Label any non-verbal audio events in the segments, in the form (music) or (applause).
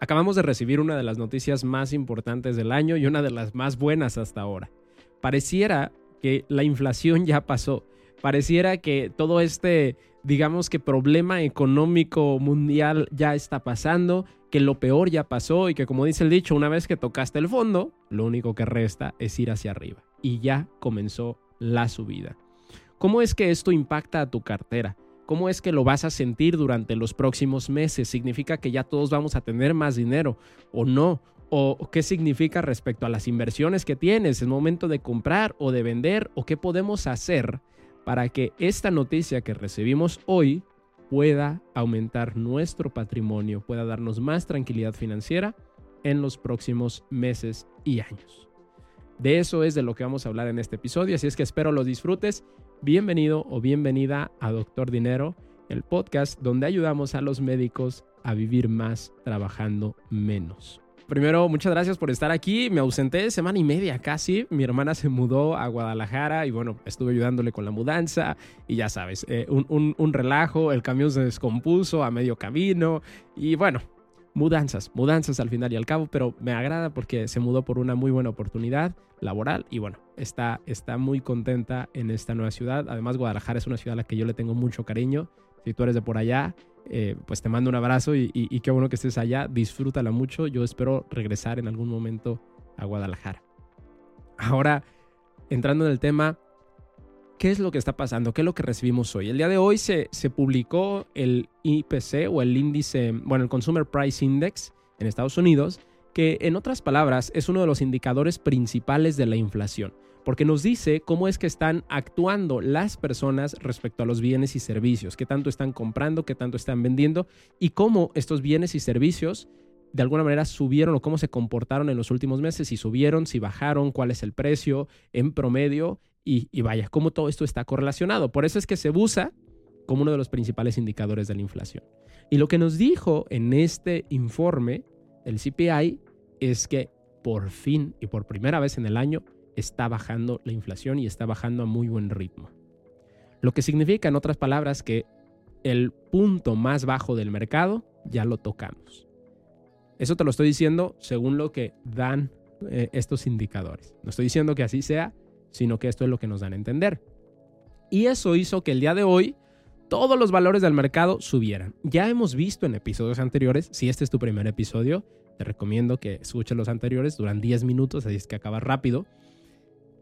Acabamos de recibir una de las noticias más importantes del año y una de las más buenas hasta ahora. Pareciera que la inflación ya pasó. Pareciera que todo este, digamos que problema económico mundial ya está pasando, que lo peor ya pasó y que como dice el dicho, una vez que tocaste el fondo, lo único que resta es ir hacia arriba. Y ya comenzó la subida. ¿Cómo es que esto impacta a tu cartera? ¿Cómo es que lo vas a sentir durante los próximos meses? ¿Significa que ya todos vamos a tener más dinero o no? ¿O qué significa respecto a las inversiones que tienes? ¿Es momento de comprar o de vender? ¿O qué podemos hacer para que esta noticia que recibimos hoy pueda aumentar nuestro patrimonio, pueda darnos más tranquilidad financiera en los próximos meses y años? De eso es de lo que vamos a hablar en este episodio, así es que espero lo disfrutes Bienvenido o bienvenida a Doctor Dinero, el podcast donde ayudamos a los médicos a vivir más trabajando menos. Primero, muchas gracias por estar aquí. Me ausenté semana y media casi. Mi hermana se mudó a Guadalajara y bueno, estuve ayudándole con la mudanza y ya sabes, eh, un, un relajo, el camión se descompuso a medio camino y bueno, mudanzas, mudanzas al final y al cabo, pero me agrada porque se mudó por una muy buena oportunidad laboral y bueno, está, está muy contenta en esta nueva ciudad. Además, Guadalajara es una ciudad a la que yo le tengo mucho cariño. Si tú eres de por allá, eh, pues te mando un abrazo y, y qué bueno que estés allá. Disfrútala mucho. Yo espero regresar en algún momento a Guadalajara. Ahora, entrando en el tema, ¿Qué es lo que está pasando? ¿Qué es lo que recibimos hoy? El día de hoy se, se publicó el IPC o el índice, bueno, el Consumer Price Index en Estados Unidos, que en otras palabras es uno de los indicadores principales de la inflación, porque nos dice cómo es que están actuando las personas respecto a los bienes y servicios, qué tanto están comprando, qué tanto están vendiendo y cómo estos bienes y servicios de alguna manera subieron o cómo se comportaron en los últimos meses, si subieron, si bajaron, cuál es el precio en promedio y, vaya, cómo todo esto está correlacionado. Por eso es que se usa como uno de los principales indicadores de la inflación. Y lo que nos dijo en este informe el CPI es que por fin y por primera vez en el año está bajando la inflación y está bajando a muy buen ritmo. Lo que significa, en otras palabras, que el punto más bajo del mercado ya lo tocamos. Eso te lo estoy diciendo según lo que dan eh, estos indicadores. No estoy diciendo que así sea, sino que esto es lo que nos dan a entender. Y eso hizo que el día de hoy todos los valores del mercado subieran. Ya hemos visto en episodios anteriores, si este es tu primer episodio, te recomiendo que escuches los anteriores, duran 10 minutos, así es que acaba rápido.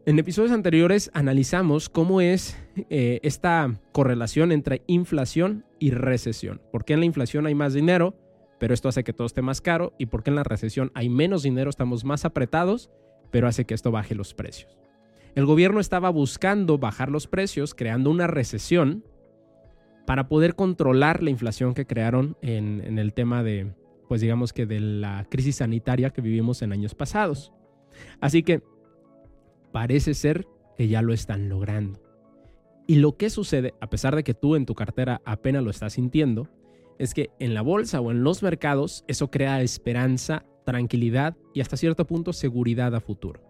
En episodios anteriores analizamos cómo es eh, esta correlación entre inflación y recesión. ¿Por qué en la inflación hay más dinero, pero esto hace que todo esté más caro? ¿Y por qué en la recesión hay menos dinero, estamos más apretados, pero hace que esto baje los precios? El gobierno estaba buscando bajar los precios, creando una recesión para poder controlar la inflación que crearon en, el tema de, pues digamos que de la crisis sanitaria que vivimos en años pasados. Así que parece ser que ya lo están logrando. Y lo que sucede, a pesar de que tú en tu cartera apenas lo estás sintiendo, es que en la bolsa o en los mercados eso crea esperanza, tranquilidad y hasta cierto punto seguridad a futuro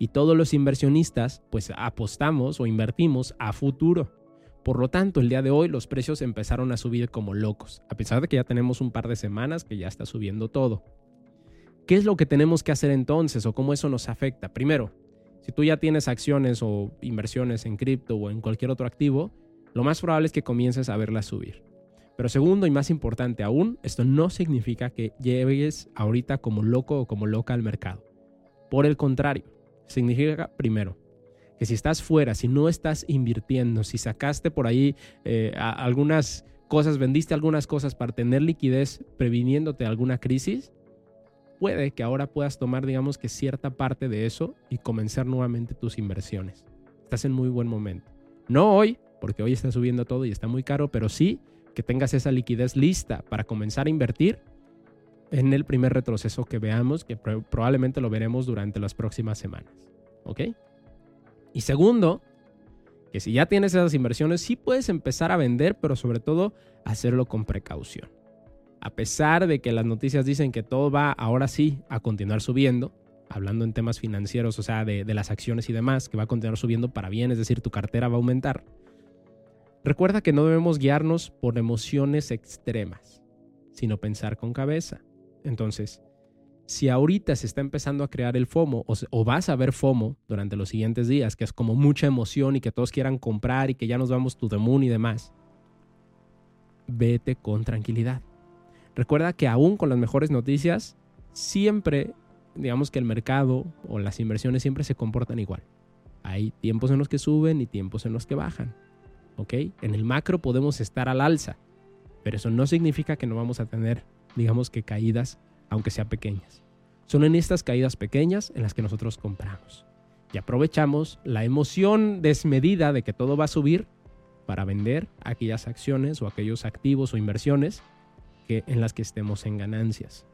y todos los inversionistas pues apostamos o invertimos a futuro. Por lo tanto, el día de hoy los precios empezaron a subir como locos, a pesar de que ya tenemos un par de semanas que ya está subiendo todo. ¿Qué es lo que tenemos que hacer entonces o cómo eso nos afecta? Primero, si tú ya tienes acciones o inversiones en cripto o en cualquier otro activo, lo más probable es que comiences a verlas subir. Pero segundo y más importante aún, esto no significa que llegues ahorita como loco o como loca al mercado. Por el contrario, significa, primero, que si estás fuera, si no estás invirtiendo, si sacaste por ahí eh, algunas cosas, vendiste algunas cosas para tener liquidez previniéndote alguna crisis, puede que ahora puedas tomar, digamos que cierta parte de eso y comenzar nuevamente tus inversiones. Estás en muy buen momento. No hoy, porque hoy está subiendo todo y está muy caro, pero sí que tengas esa liquidez lista para comenzar a invertir en el primer retroceso que veamos, que probablemente lo veremos durante las próximas semanas. ¿Ok? Y segundo, que si ya tienes esas inversiones, sí puedes empezar a vender, pero sobre todo hacerlo con precaución. A pesar de que las noticias dicen que todo va ahora sí a continuar subiendo, hablando en temas financieros, o sea, de, las acciones y demás, que va a continuar subiendo para bien, es decir, tu cartera va a aumentar. Recuerda que no debemos guiarnos por emociones extremas, sino pensar con cabeza Entonces, si ahorita se está empezando a crear el FOMO o, vas a ver FOMO durante los siguientes días, que es como mucha emoción y que todos quieran comprar y que ya nos vamos to the moon y demás, vete con tranquilidad. Recuerda que aún con las mejores noticias, siempre, digamos que el mercado o las inversiones siempre se comportan igual. Hay tiempos en los que suben y tiempos en los que bajan. ¿Ok? En el macro podemos estar al alza, pero eso no significa que no vamos a tener, digamos que caídas aunque sean pequeñas. Son en estas caídas pequeñas en las que nosotros compramos. Y aprovechamos la emoción desmedida de que todo va a subir para vender aquellas acciones o aquellos activos o inversiones que, en las que estemos en ganancias.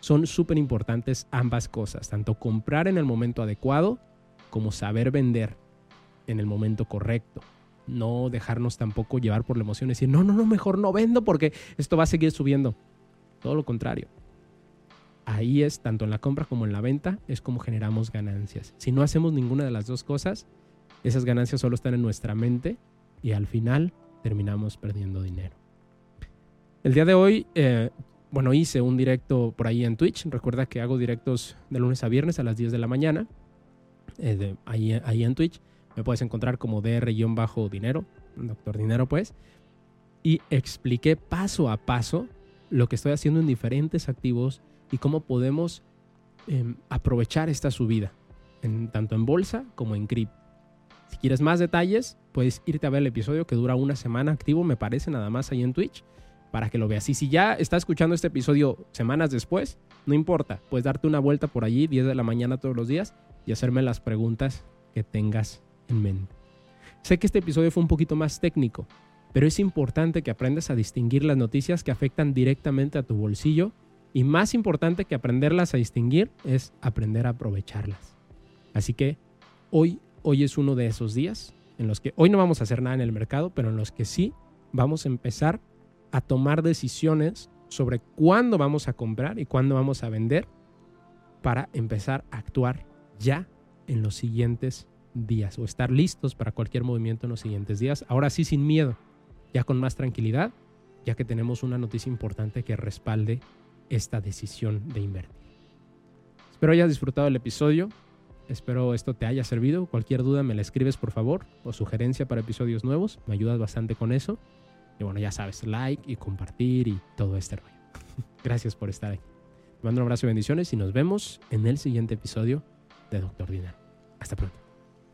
Son súper importantes ambas cosas, tanto comprar en el momento adecuado como saber vender en el momento correcto. No dejarnos tampoco llevar por la emoción y decir, no, no, no, mejor no vendo porque esto va a seguir subiendo. Todo lo contrario ahí es, tanto en la compra como en la venta, es como generamos ganancias. Si no hacemos ninguna de las dos cosas, esas ganancias solo están en nuestra mente y al final terminamos perdiendo dinero. El día de hoy, eh, bueno, hice un directo por ahí en Twitch. Recuerda que hago directos de lunes a viernes a las 10 de la mañana. Eh, ahí, ahí en Twitch me puedes encontrar como DR-dinero, doctor dinero pues. Y expliqué paso a paso lo que estoy haciendo en diferentes activos y cómo podemos em, aprovechar esta subida, en, tanto en bolsa como en cripto. Si quieres más detalles, puedes irte a ver el episodio que dura una semana activo, me parece, nada más ahí en Twitch, para que lo veas. Y si ya estás escuchando este episodio semanas después, no importa, puedes darte una vuelta por allí, 10 de la mañana todos los días, y hacerme las preguntas que tengas en mente. Sé que este episodio fue un poquito más técnico, pero es importante que aprendas a distinguir las noticias que afectan directamente a tu bolsillo y más importante que aprenderlas a distinguir es aprender a aprovecharlas. Así que hoy, hoy es uno de esos días en los que hoy no vamos a hacer nada en el mercado, pero en los que sí vamos a empezar a tomar decisiones sobre cuándo vamos a comprar y cuándo vamos a vender para empezar a actuar ya en los siguientes días o estar listos para cualquier movimiento en los siguientes días. Ahora sí sin miedo, ya con más tranquilidad, ya que tenemos una noticia importante que respalde esta decisión de invertir. Espero hayas disfrutado el episodio. Espero esto te haya servido. Cualquier duda me la escribes por favor o sugerencia para episodios nuevos. Me ayudas bastante con eso. Y bueno, ya sabes, like y compartir y todo este rollo. (laughs) Gracias por estar aquí. Te mando un abrazo y bendiciones y nos vemos en el siguiente episodio de Doctor Dinero. Hasta pronto.